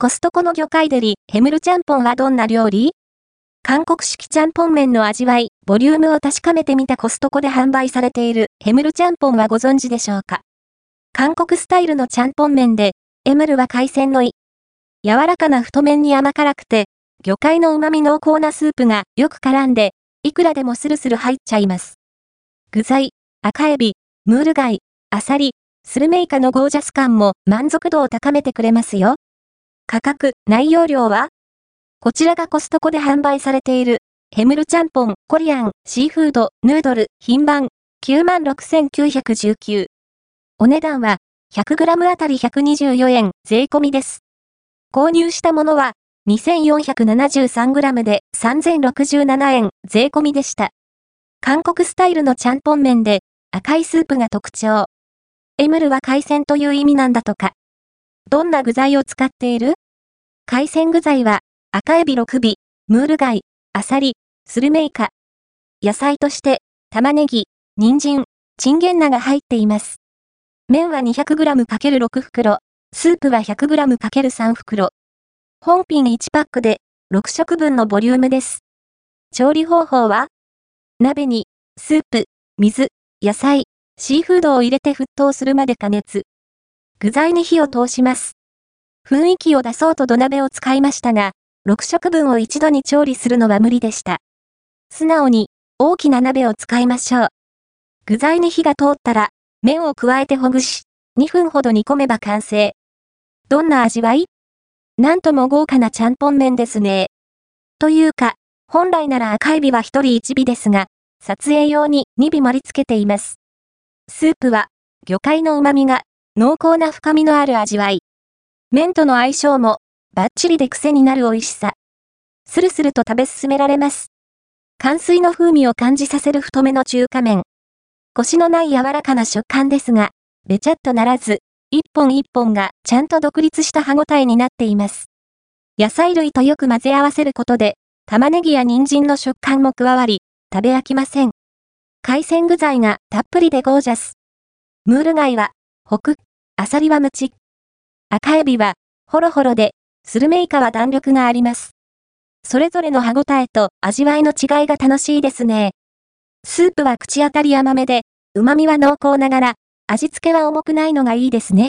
コストコの魚介デリ、ヘムルチャンポンはどんな料理？韓国式ちゃんぽん麺の味わい、ボリュームを確かめてみたコストコで販売されているヘムルチャンポンはご存知でしょうか？韓国スタイルのちゃんぽん麺で、エムルは海鮮のい。柔らかな太麺に甘辛くて、魚介の旨味濃厚なスープがよく絡んで、いくらでもスルスル入っちゃいます。具材、赤エビ、ムール貝、アサリ、スルメイカのゴージャス感も満足度を高めてくれますよ。価格、内容量は？こちらがコストコで販売されている、ヘムルチャンポン、コリアン、シーフード、ヌードル、品番、96,919。お値段は、100g あたり124円、税込みです。購入したものは、2473g で3067円、税込みでした。韓国スタイルのちゃんぽん麺で、赤いスープが特徴。エムルは海鮮という意味なんだとか。どんな具材を使っている？海鮮具材は、赤エビ6尾、ムール貝、アサリ、スルメイカ。野菜として、玉ねぎ、人参、チンゲンナが入っています。麺は 200g×6 袋、スープは 100g×3 袋。本品1パックで、6食分のボリュームです。調理方法は鍋に、スープ、水、野菜、シーフードを入れて沸騰するまで加熱。具材に火を通します。雰囲気を出そうと土鍋を使いましたが、6食分を一度に調理するのは無理でした。素直に、大きな鍋を使いましょう。具材に火が通ったら、麺を加えてほぐし、2分ほど煮込めば完成。どんな味わい？なんとも豪華なちゃんぽん麺ですね。というか、本来なら赤エビは1人1尾ですが、撮影用に2尾盛り付けています。スープは、魚介の旨味が、濃厚な深みのある味わい。麺との相性も、バッチリで癖になる美味しさ。スルスルと食べ進められます。寒水の風味を感じさせる太めの中華麺。コシのない柔らかな食感ですが、べちゃっとならず、一本一本がちゃんと独立した歯ごたえになっています。野菜類とよく混ぜ合わせることで、玉ねぎや人参の食感も加わり、食べ飽きません。海鮮具材がたっぷりでゴージャス。ムール貝は、ホクッ、アサリはムチ。赤エビは、ホロホロで、スルメイカは弾力があります。それぞれの歯ごたえと味わいの違いが楽しいですね。スープは口当たり甘めで、旨味は濃厚ながら、味付けは重くないのがいいですね。